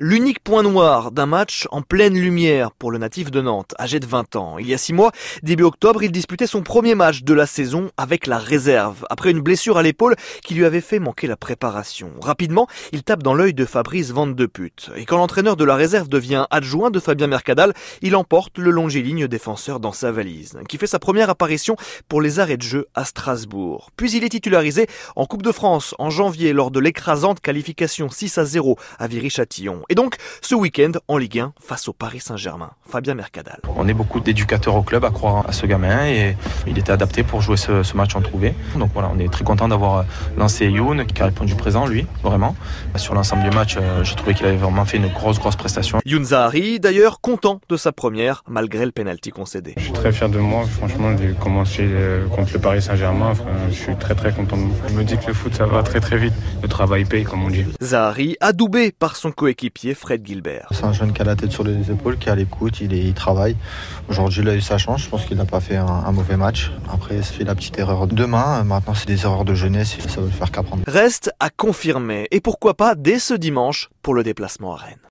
l'unique point noir d'un match en pleine lumière pour le natif de Nantes, âgé de 20 ans. Il y a six mois, début octobre, il disputait son premier match de la saison avec la réserve, après une blessure à l'épaule qui lui avait fait manquer la préparation. Rapidement, il tape dans l'œil de Fabrice Van de. Et quand l'entraîneur de la réserve devient adjoint de Fabien Mercadal, il emporte le longiligne défenseur dans sa valise, qui fait sa première apparition pour les arrêts de jeu à Strasbourg. Puis il est titularisé en Coupe de France en janvier lors de l'écrasante qualification 6 à 0 à Viry-Châtillon. Et donc, ce week-end en Ligue 1 face au Paris Saint-Germain. Fabien Mercadal. On est beaucoup d'éducateurs au club à croire à ce gamin et il était adapté pour jouer ce, match en trouvé. Donc voilà, on est très content d'avoir lancé Youn qui a répondu présent, lui, vraiment. Sur l'ensemble du match, euh, j'ai trouvé qu'il avait vraiment fait une grosse, grosse prestation. Youn Zahari, d'ailleurs, content de sa première malgré le pénalty concédé. Je suis très fier de moi, franchement, de commencer euh, contre le Paris Saint-Germain. je suis très, très content de moi. Je me dis que le foot, ça va très, très vite. Le travail paye, comme on dit. Zahari, adoubé par son coéquipier Fred Gilbert. C'est un jeune qui a la tête sur les épaules, qui a l'écoute, il, il travaille. Aujourd'hui, il a eu sa chance. Je pense qu'il n'a pas fait un, mauvais match. Après, il fait la petite erreur demain. Maintenant, c'est des erreurs de jeunesse ça veut le faire qu'apprendre. Reste à confirmer. Et pourquoi pas dès ce dimanche pour le déplacement à Rennes.